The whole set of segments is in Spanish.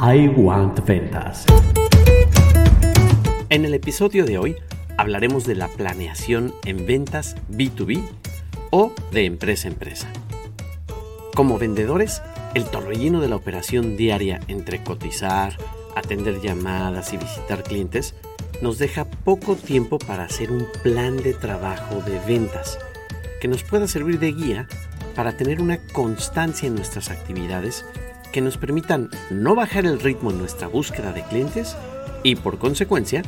I Want Ventas. En el episodio de hoy hablaremos de la planeación en ventas B2B o de empresa a empresa. Como vendedores, el torbellino de la operación diaria entre cotizar, atender llamadas y visitar clientes nos deja poco tiempo para hacer un plan de trabajo de ventas que nos pueda servir de guía para tener una constancia en nuestras actividades que nos permitan no bajar el ritmo en nuestra búsqueda de clientes y por consecuencia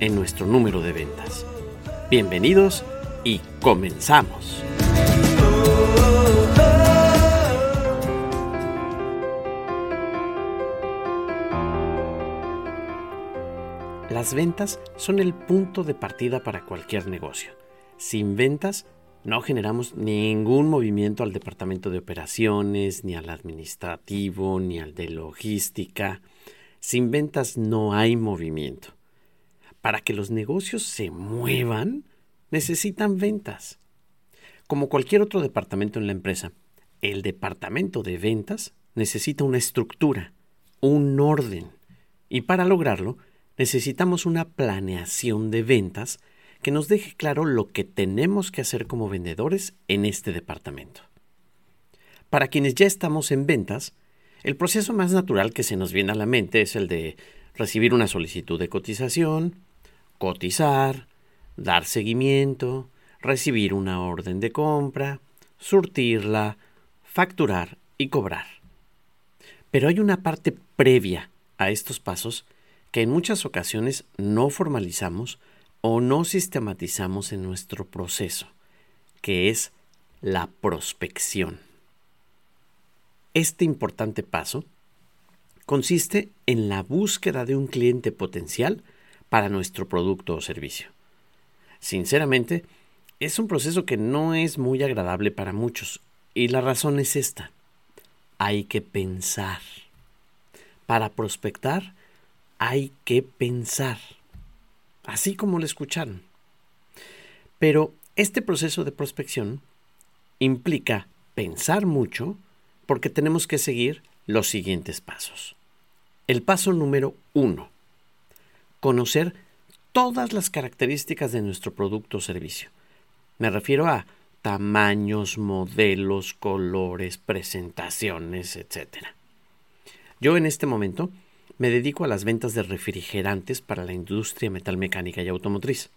en nuestro número de ventas. Bienvenidos y comenzamos. Las ventas son el punto de partida para cualquier negocio. Sin ventas no generamos ningún movimiento al departamento de operaciones, ni al administrativo, ni al de logística. Sin ventas no hay movimiento. Para que los negocios se muevan, necesitan ventas. Como cualquier otro departamento en la empresa, el departamento de ventas necesita una estructura, un orden. Y para lograrlo, necesitamos una planeación de ventas que nos deje claro lo que tenemos que hacer como vendedores en este departamento. Para quienes ya estamos en ventas, el proceso más natural que se nos viene a la mente es el de recibir una solicitud de cotización, cotizar, dar seguimiento, recibir una orden de compra, surtirla, facturar y cobrar. Pero hay una parte previa a estos pasos que en muchas ocasiones no formalizamos o no sistematizamos en nuestro proceso, que es la prospección. Este importante paso consiste en la búsqueda de un cliente potencial para nuestro producto o servicio. Sinceramente, es un proceso que no es muy agradable para muchos y la razón es esta. Hay que pensar. Para prospectar hay que pensar así como lo escucharon. Pero este proceso de prospección implica pensar mucho porque tenemos que seguir los siguientes pasos. El paso número uno, conocer todas las características de nuestro producto o servicio. Me refiero a tamaños, modelos, colores, presentaciones, etc. Yo en este momento me dedico a las ventas de refrigerantes para la industria metalmecánica y automotriz.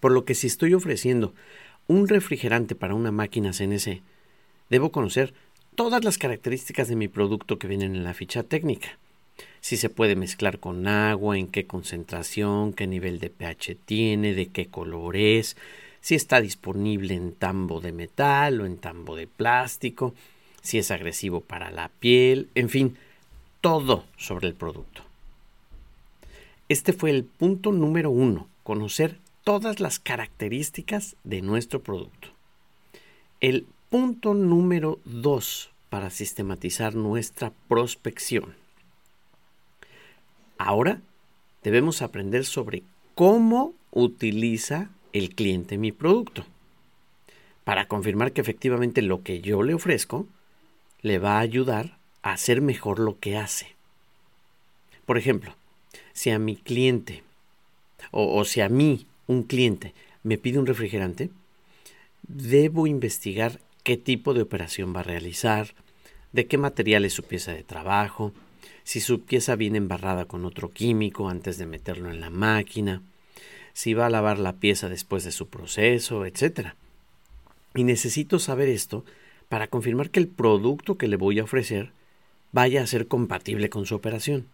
Por lo que si estoy ofreciendo un refrigerante para una máquina CNC, debo conocer todas las características de mi producto que vienen en la ficha técnica. Si se puede mezclar con agua, en qué concentración, qué nivel de pH tiene, de qué color es, si está disponible en tambo de metal o en tambo de plástico, si es agresivo para la piel, en fin, todo sobre el producto. Este fue el punto número uno, conocer todas las características de nuestro producto. El punto número dos para sistematizar nuestra prospección. Ahora debemos aprender sobre cómo utiliza el cliente mi producto. Para confirmar que efectivamente lo que yo le ofrezco le va a ayudar hacer mejor lo que hace. Por ejemplo, si a mi cliente o, o si a mí un cliente me pide un refrigerante, debo investigar qué tipo de operación va a realizar, de qué material es su pieza de trabajo, si su pieza viene embarrada con otro químico antes de meterlo en la máquina, si va a lavar la pieza después de su proceso, etc. Y necesito saber esto para confirmar que el producto que le voy a ofrecer vaya a ser compatible con su operación.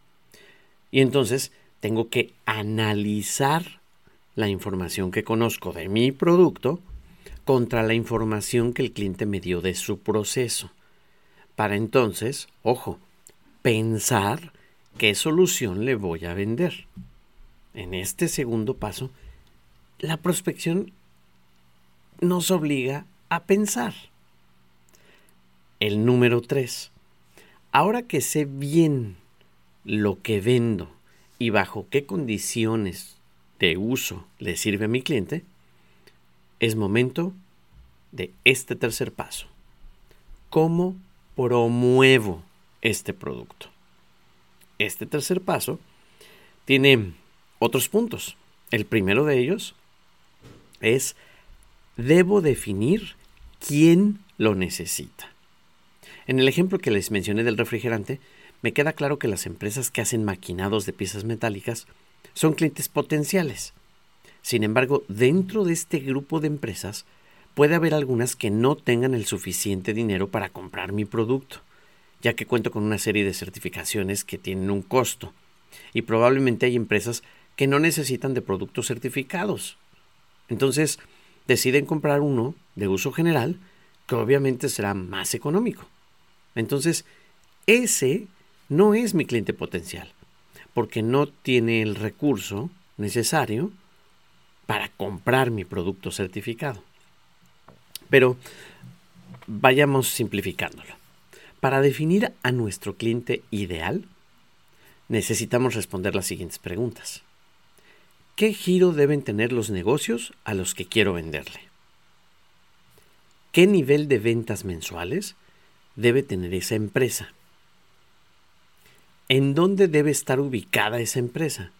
Y entonces tengo que analizar la información que conozco de mi producto contra la información que el cliente me dio de su proceso. Para entonces, ojo, pensar qué solución le voy a vender. En este segundo paso, la prospección nos obliga a pensar. El número 3. Ahora que sé bien lo que vendo y bajo qué condiciones de uso le sirve a mi cliente, es momento de este tercer paso. ¿Cómo promuevo este producto? este tercer paso tiene otros puntos. El primero de ellos es, debo definir quién lo necesita. En el ejemplo que les mencioné del refrigerante, me queda claro que las empresas que hacen maquinados de piezas metálicas son clientes potenciales. Sin embargo, dentro de este grupo de empresas puede haber algunas que no tengan el suficiente dinero para comprar mi producto, ya que cuento con una serie de certificaciones que tienen un costo. Y probablemente hay empresas que no necesitan de productos certificados. Entonces, deciden comprar uno de uso general que obviamente será más económico. Entonces, ese no es mi cliente potencial, porque no tiene el recurso necesario para comprar mi producto certificado. Pero vayamos simplificándolo. Para definir a nuestro cliente ideal, necesitamos responder las siguientes preguntas. ¿Qué giro deben tener los negocios a los que quiero venderle? ¿Qué nivel de ventas mensuales debe tener esa empresa? ¿En dónde debe estar ubicada esa empresa?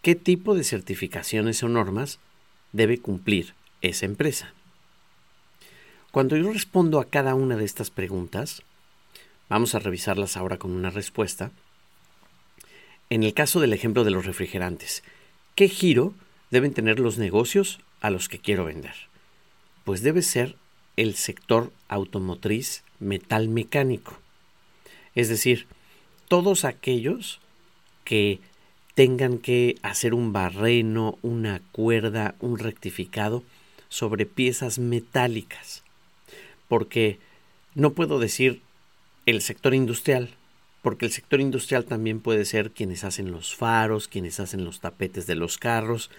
¿Qué tipo de certificaciones o normas debe cumplir esa empresa? Cuando yo respondo a cada una de estas preguntas, vamos a revisarlas ahora con una respuesta. En el caso del ejemplo de los refrigerantes, ¿qué giro deben tener los negocios a los que quiero vender? Pues debe ser el sector automotriz metal mecánico. Es decir, todos aquellos que tengan que hacer un barreno, una cuerda, un rectificado sobre piezas metálicas. Porque no puedo decir el sector industrial, porque el sector industrial también puede ser quienes hacen los faros, quienes hacen los tapetes de los carros.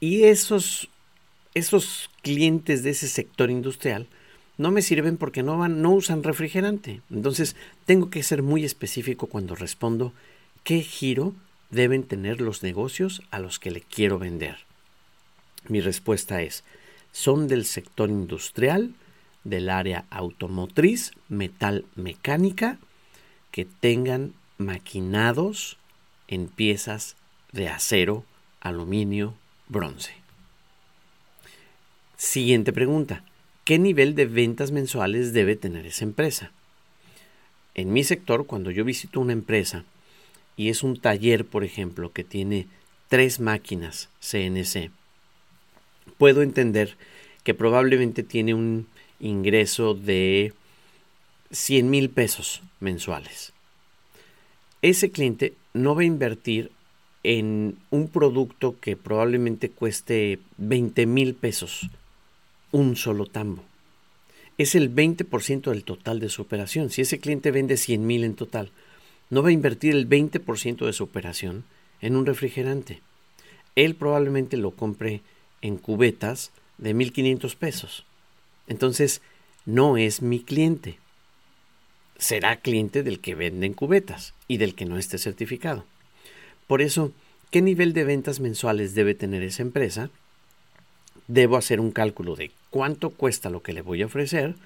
Y esos, esos clientes de ese sector industrial no me sirven porque no, van, no usan refrigerante. Entonces tengo que ser muy específico cuando respondo qué giro deben tener los negocios a los que le quiero vender. Mi respuesta es, son del sector industrial, del área automotriz, metal mecánica, que tengan maquinados en piezas de acero, aluminio, bronce. Siguiente pregunta. ¿Qué nivel de ventas mensuales debe tener esa empresa? En mi sector, cuando yo visito una empresa y es un taller, por ejemplo, que tiene tres máquinas CNC, puedo entender que probablemente tiene un ingreso de 100 mil pesos mensuales. Ese cliente no va a invertir en un producto que probablemente cueste 20 mil pesos un solo tambo. Es el 20% del total de su operación. Si ese cliente vende 100 mil en total, no va a invertir el 20% de su operación en un refrigerante. Él probablemente lo compre en cubetas de 1.500 pesos. Entonces, no es mi cliente. Será cliente del que vende en cubetas y del que no esté certificado. Por eso, ¿qué nivel de ventas mensuales debe tener esa empresa? Debo hacer un cálculo de cuánto cuesta lo que le voy a ofrecer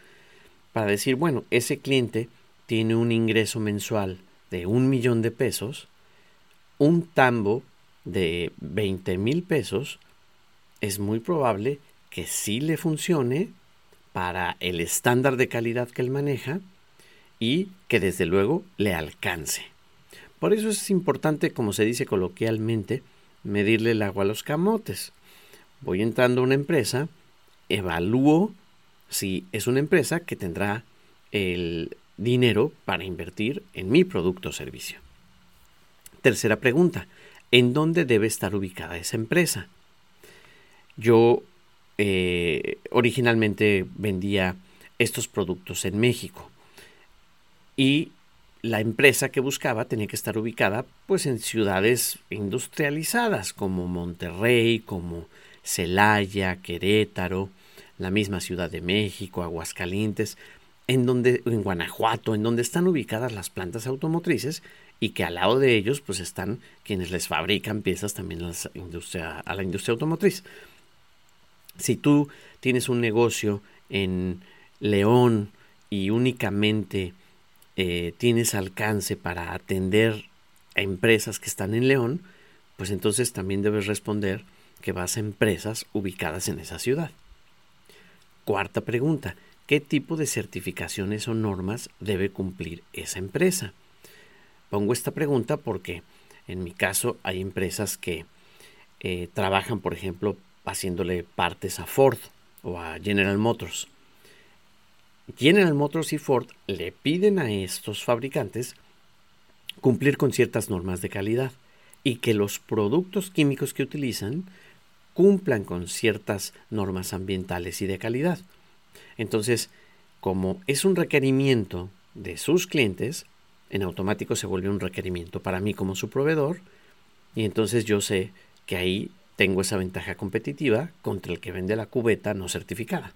para decir, bueno, ese cliente tiene un ingreso mensual de un millón de pesos, un tambo de 20 mil pesos, es muy probable que sí le funcione para el estándar de calidad que él maneja y que desde luego le alcance. Por eso es importante, como se dice coloquialmente, medirle el agua a los camotes. Voy entrando a una empresa, evalúo si es una empresa que tendrá el dinero para invertir en mi producto o servicio. Tercera pregunta, ¿en dónde debe estar ubicada esa empresa? Yo eh, originalmente vendía estos productos en México y la empresa que buscaba tenía que estar ubicada pues en ciudades industrializadas como Monterrey, como Celaya, Querétaro, la misma Ciudad de México, Aguascalientes, en donde en Guanajuato, en donde están ubicadas las plantas automotrices y que al lado de ellos pues están quienes les fabrican piezas también a la industria, automotriz. Si tú tienes un negocio en León y únicamente eh, tienes alcance para atender a empresas que están en León, pues entonces también debes responder que vas a empresas ubicadas en esa ciudad. Cuarta pregunta, ¿qué tipo de certificaciones o normas debe cumplir esa empresa? Pongo esta pregunta porque en mi caso hay empresas que eh, trabajan, por ejemplo, haciéndole partes a Ford o a General Motors. General Motors y Ford le piden a estos fabricantes cumplir con ciertas normas de calidad y que los productos químicos que utilizan cumplan con ciertas normas ambientales y de calidad. Entonces, como es un requerimiento de sus clientes, en automático se vuelve un requerimiento para mí como su proveedor y entonces yo sé que ahí tengo esa ventaja competitiva contra el que vende la cubeta no certificada.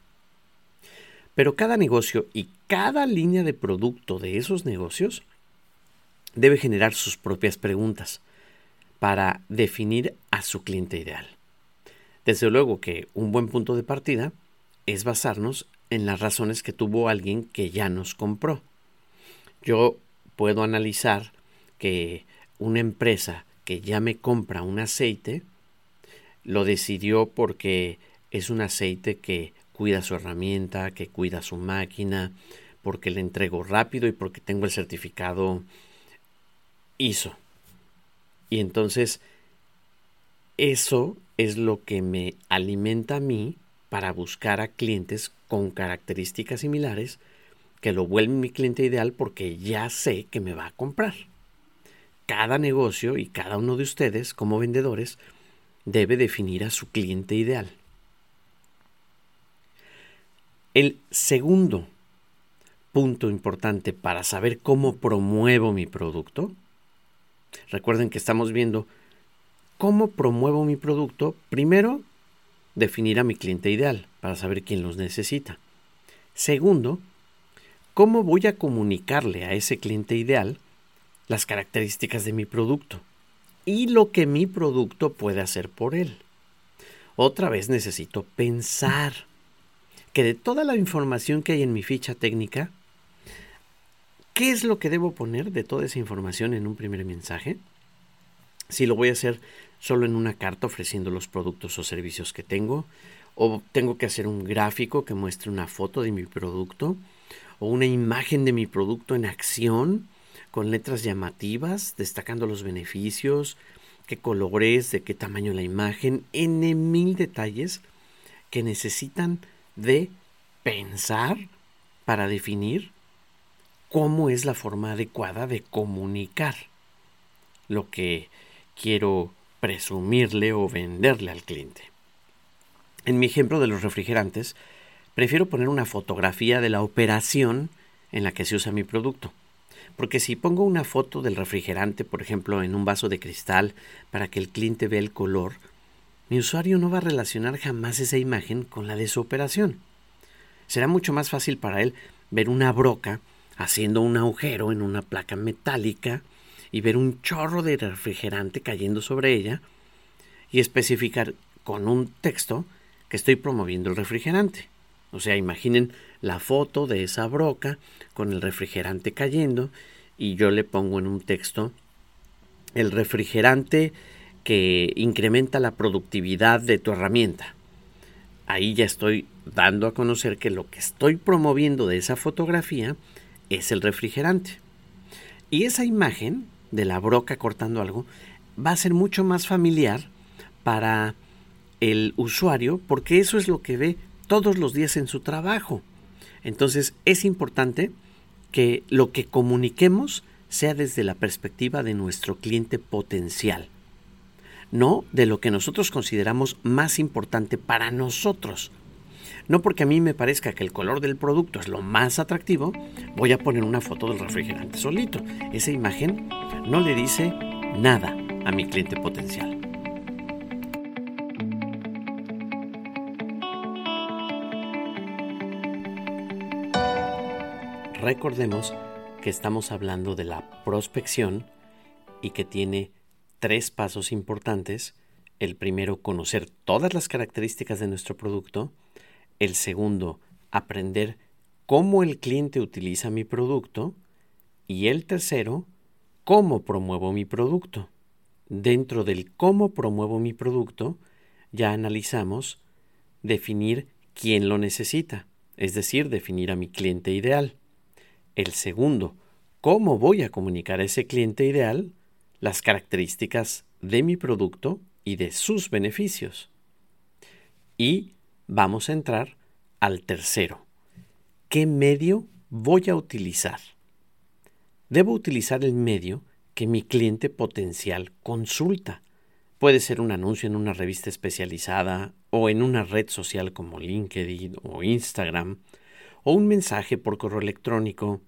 Pero cada negocio y cada línea de producto de esos negocios debe generar sus propias preguntas para definir a su cliente ideal. Desde luego que un buen punto de partida es basarnos en las razones que tuvo alguien que ya nos compró. Yo puedo analizar que una empresa que ya me compra un aceite lo decidió porque es un aceite que cuida su herramienta, que cuida su máquina, porque le entrego rápido y porque tengo el certificado ISO. Y entonces eso es lo que me alimenta a mí para buscar a clientes con características similares que lo vuelven mi cliente ideal porque ya sé que me va a comprar. Cada negocio y cada uno de ustedes como vendedores debe definir a su cliente ideal. El segundo punto importante para saber cómo promuevo mi producto, recuerden que estamos viendo cómo promuevo mi producto, primero, definir a mi cliente ideal para saber quién los necesita. Segundo, cómo voy a comunicarle a ese cliente ideal las características de mi producto y lo que mi producto puede hacer por él. Otra vez necesito pensar que de toda la información que hay en mi ficha técnica, ¿qué es lo que debo poner de toda esa información en un primer mensaje? Si lo voy a hacer solo en una carta ofreciendo los productos o servicios que tengo, o tengo que hacer un gráfico que muestre una foto de mi producto, o una imagen de mi producto en acción, con letras llamativas, destacando los beneficios, qué colores, de qué tamaño la imagen, en mil detalles que necesitan de pensar para definir cómo es la forma adecuada de comunicar lo que quiero presumirle o venderle al cliente. En mi ejemplo de los refrigerantes, prefiero poner una fotografía de la operación en la que se usa mi producto. Porque si pongo una foto del refrigerante, por ejemplo, en un vaso de cristal, para que el cliente vea el color, mi usuario no va a relacionar jamás esa imagen con la de su operación. Será mucho más fácil para él ver una broca haciendo un agujero en una placa metálica y ver un chorro de refrigerante cayendo sobre ella y especificar con un texto que estoy promoviendo el refrigerante. O sea, imaginen la foto de esa broca con el refrigerante cayendo y yo le pongo en un texto el refrigerante que incrementa la productividad de tu herramienta. Ahí ya estoy dando a conocer que lo que estoy promoviendo de esa fotografía es el refrigerante. Y esa imagen de la broca cortando algo va a ser mucho más familiar para el usuario porque eso es lo que ve todos los días en su trabajo. Entonces es importante que lo que comuniquemos sea desde la perspectiva de nuestro cliente potencial no de lo que nosotros consideramos más importante para nosotros. No porque a mí me parezca que el color del producto es lo más atractivo, voy a poner una foto del refrigerante solito. Esa imagen no le dice nada a mi cliente potencial. Recordemos que estamos hablando de la prospección y que tiene tres pasos importantes. El primero, conocer todas las características de nuestro producto. El segundo, aprender cómo el cliente utiliza mi producto. Y el tercero, cómo promuevo mi producto. Dentro del cómo promuevo mi producto, ya analizamos definir quién lo necesita, es decir, definir a mi cliente ideal. El segundo, cómo voy a comunicar a ese cliente ideal las características de mi producto y de sus beneficios. Y vamos a entrar al tercero. ¿Qué medio voy a utilizar? Debo utilizar el medio que mi cliente potencial consulta. Puede ser un anuncio en una revista especializada o en una red social como LinkedIn o Instagram, o un mensaje por correo electrónico,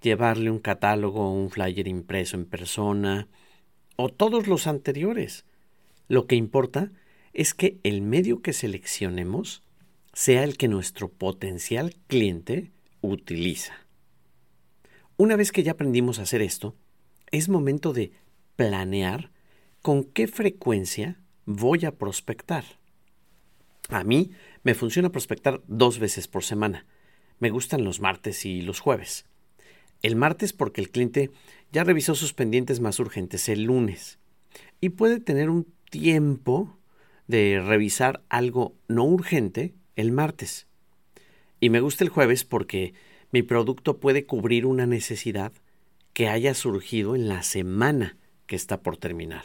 llevarle un catálogo o un flyer impreso en persona, o todos los anteriores. Lo que importa es que el medio que seleccionemos sea el que nuestro potencial cliente utiliza. Una vez que ya aprendimos a hacer esto, es momento de planear con qué frecuencia voy a prospectar. A mí me funciona prospectar dos veces por semana. Me gustan los martes y los jueves. El martes porque el cliente ya revisó sus pendientes más urgentes el lunes y puede tener un tiempo de revisar algo no urgente el martes. Y me gusta el jueves porque mi producto puede cubrir una necesidad que haya surgido en la semana que está por terminar.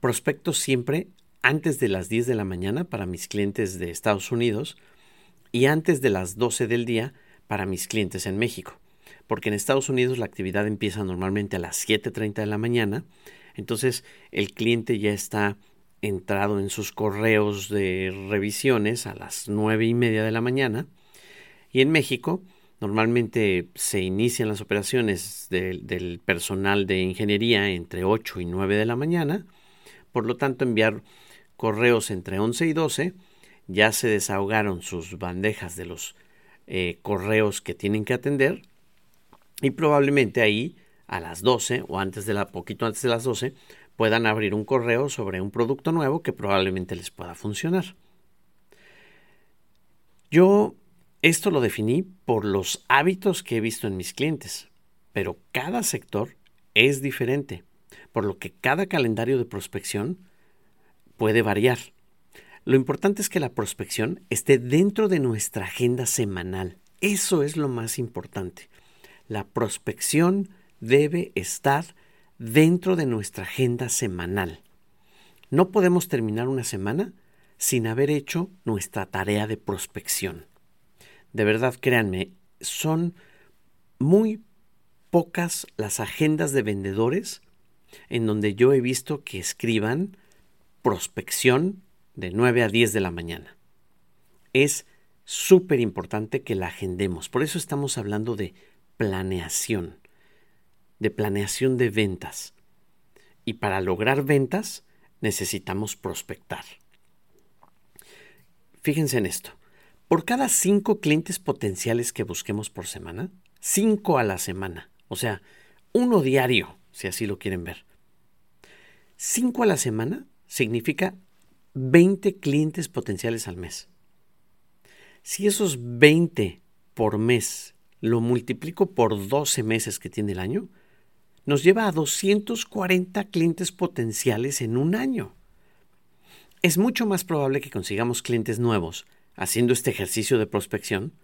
Prospecto siempre antes de las 10 de la mañana para mis clientes de Estados Unidos y antes de las 12 del día para mis clientes en México. Porque en Estados Unidos la actividad empieza normalmente a las 7.30 de la mañana entonces el cliente ya está entrado en sus correos de revisiones a las nueve y media de la mañana. Y en México normalmente se inician las operaciones del personal de ingeniería entre 8 y 9 de la mañana, por lo tanto enviar correos entre 11 y 12, ya se desahogaron sus bandejas de los eh, correos que tienen que atender. Y probablemente ahí a las 12 o antes de la, poquito antes de las 12 puedan abrir un correo sobre un producto nuevo que probablemente les pueda funcionar. Yo esto lo definí por los hábitos que he visto en mis clientes, pero cada sector es diferente, por lo que cada calendario de prospección puede variar. Lo importante es que la prospección esté dentro de nuestra agenda semanal. Eso es lo más importante. La prospección debe estar dentro de nuestra agenda semanal. No podemos terminar una semana sin haber hecho nuestra tarea de prospección. De verdad, créanme, son muy pocas las agendas de vendedores en donde yo he visto que escriban prospección de 9 a 10 de la mañana. Es súper importante que la agendemos. Por eso estamos hablando de planeación de planeación de ventas. Y para lograr ventas necesitamos prospectar. Fíjense en esto. Por cada cinco clientes potenciales que busquemos por semana, cinco a la semana, o sea, uno diario, si así lo quieren ver. Cinco a la semana significa 20 clientes potenciales al mes. Si esos 20 por mes lo multiplico por 12 meses que tiene el año, nos lleva a 240 clientes potenciales en un año. Es mucho más probable que consigamos clientes nuevos haciendo este ejercicio de prospección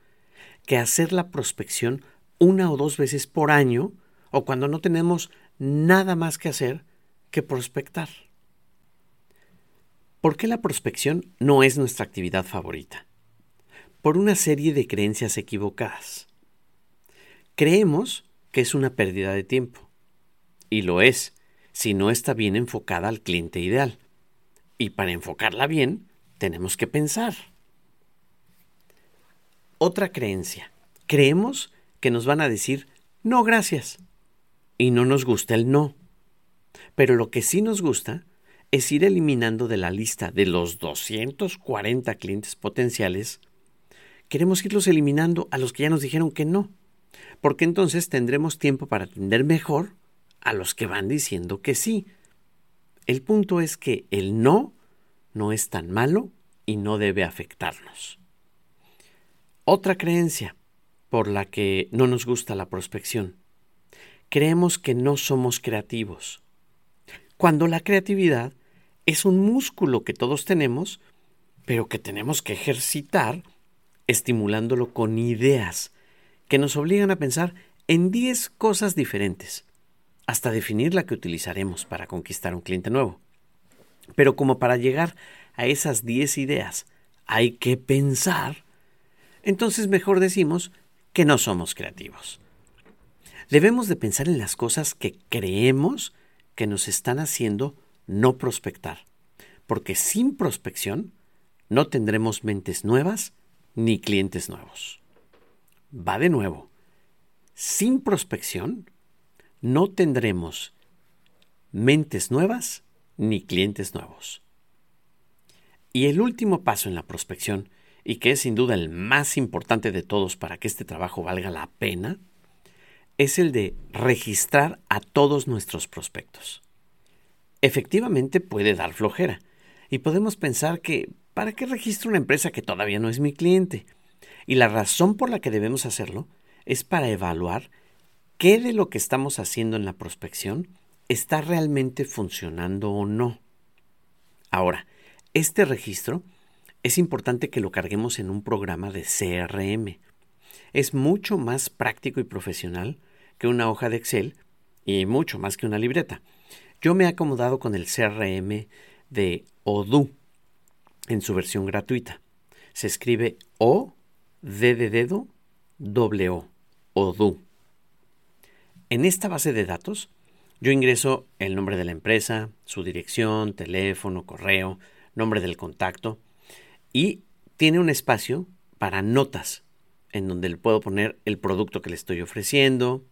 que hacer la prospección una o dos veces por año o cuando no tenemos nada más que hacer que prospectar. ¿Por qué la prospección no es nuestra actividad favorita? Por una serie de creencias equivocadas. Creemos que es una pérdida de tiempo y lo es, si no está bien enfocada al cliente ideal. Y para enfocarla bien, tenemos que pensar. Otra creencia. Creemos que nos van a decir no gracias. Y no nos gusta el no. Pero lo que sí nos gusta es ir eliminando de la lista de los 240 clientes potenciales, queremos irlos eliminando a los que ya nos dijeron que no, porque entonces tendremos tiempo para atender mejor a los que van diciendo que sí. El punto es que el no no es tan malo y no debe afectarnos. Otra creencia por la que no nos gusta la prospección. creemos que no somos creativos, cuando la creatividad es un músculo que todos tenemos, pero que tenemos que ejercitar estimulándolo con ideas que nos obligan a pensar en 10 cosas diferentes, hasta definir la que utilizaremos para conquistar un cliente nuevo. Pero como para llegar a esas 10 ideas hay que pensar, entonces mejor decimos que no somos creativos. Debemos de pensar en las cosas que creemos que nos están haciendo no prospectar, porque sin prospección no tendremos mentes nuevas ni clientes nuevos. Va de nuevo. Sin prospección no tendremos mentes nuevas ni clientes nuevos. Y el último paso en la prospección, y que es sin duda el más importante de todos para que este trabajo valga la pena, es el de registrar a todos nuestros prospectos. Efectivamente puede dar flojera, y podemos pensar que ¿para qué registro una empresa que todavía no es mi cliente? Y la razón por la que debemos hacerlo es para evaluar qué de lo que estamos haciendo en la prospección está realmente funcionando o no. Ahora, este registro es importante que lo carguemos en un programa de CRM. Es mucho más práctico y profesional que una hoja de Excel y mucho más que una libreta. Yo me he acomodado con el CRM de Odoo en su versión gratuita. Se escribe O, D Odoo. En esta base de datos, yo ingreso el nombre de la empresa, su dirección, teléfono, correo, nombre del contacto y tiene un espacio para notas en donde le puedo poner el producto que le estoy ofreciendo,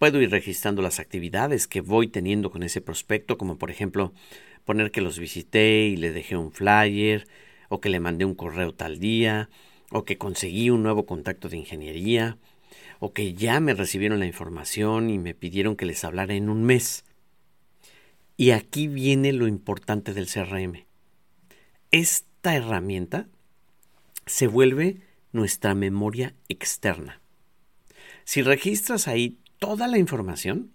puedo ir registrando las actividades que voy teniendo con ese prospecto, como por ejemplo poner que los visité y le dejé un flyer, o que le mandé un correo tal día, o que conseguí un nuevo contacto de ingeniería, o que ya me recibieron la información y me pidieron que les hablara en un mes. Y aquí viene lo importante del CRM. Esta herramienta se vuelve nuestra memoria externa. Si registras ahí toda la información,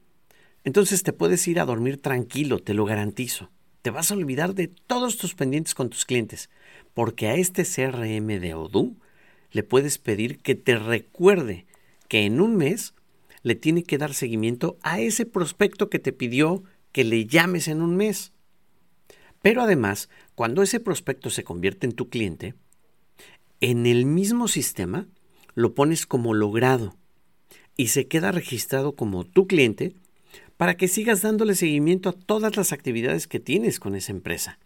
entonces te puedes ir a dormir tranquilo, te lo garantizo te vas a olvidar de todos tus pendientes con tus clientes, porque a este CRM de Odoo le puedes pedir que te recuerde que en un mes le tiene que dar seguimiento a ese prospecto que te pidió que le llames en un mes. Pero además, cuando ese prospecto se convierte en tu cliente, en el mismo sistema lo pones como logrado y se queda registrado como tu cliente para que sigas dándole seguimiento a todas las actividades que tienes con esa empresa.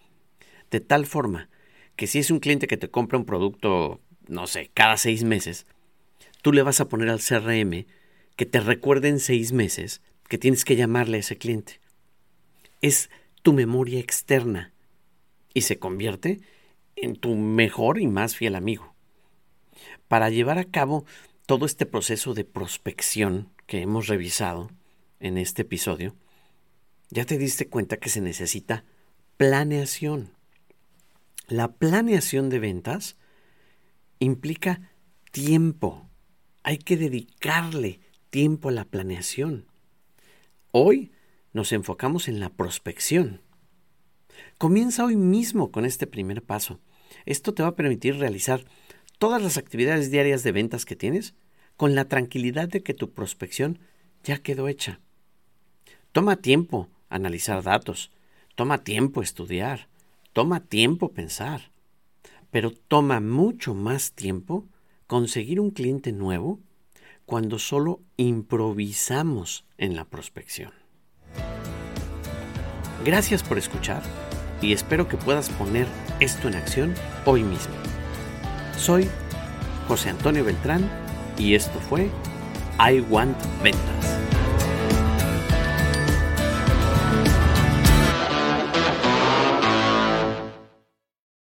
De tal forma que si es un cliente que te compra un producto, no sé, cada seis meses, tú le vas a poner al CRM que te recuerde en seis meses que tienes que llamarle a ese cliente. Es tu memoria externa y se convierte en tu mejor y más fiel amigo. Para llevar a cabo todo este proceso de prospección que hemos revisado, en este episodio, ya te diste cuenta que se necesita planeación. La planeación de ventas implica tiempo. Hay que dedicarle tiempo a la planeación. Hoy nos enfocamos en la prospección. Comienza hoy mismo con este primer paso. Esto te va a permitir realizar todas las actividades diarias de ventas que tienes con la tranquilidad de que tu prospección ya quedó hecha. Toma tiempo analizar datos, toma tiempo estudiar, toma tiempo pensar, pero toma mucho más tiempo conseguir un cliente nuevo cuando solo improvisamos en la prospección. Gracias por escuchar y espero que puedas poner esto en acción hoy mismo. Soy José Antonio Beltrán y esto fue I Want Ventas.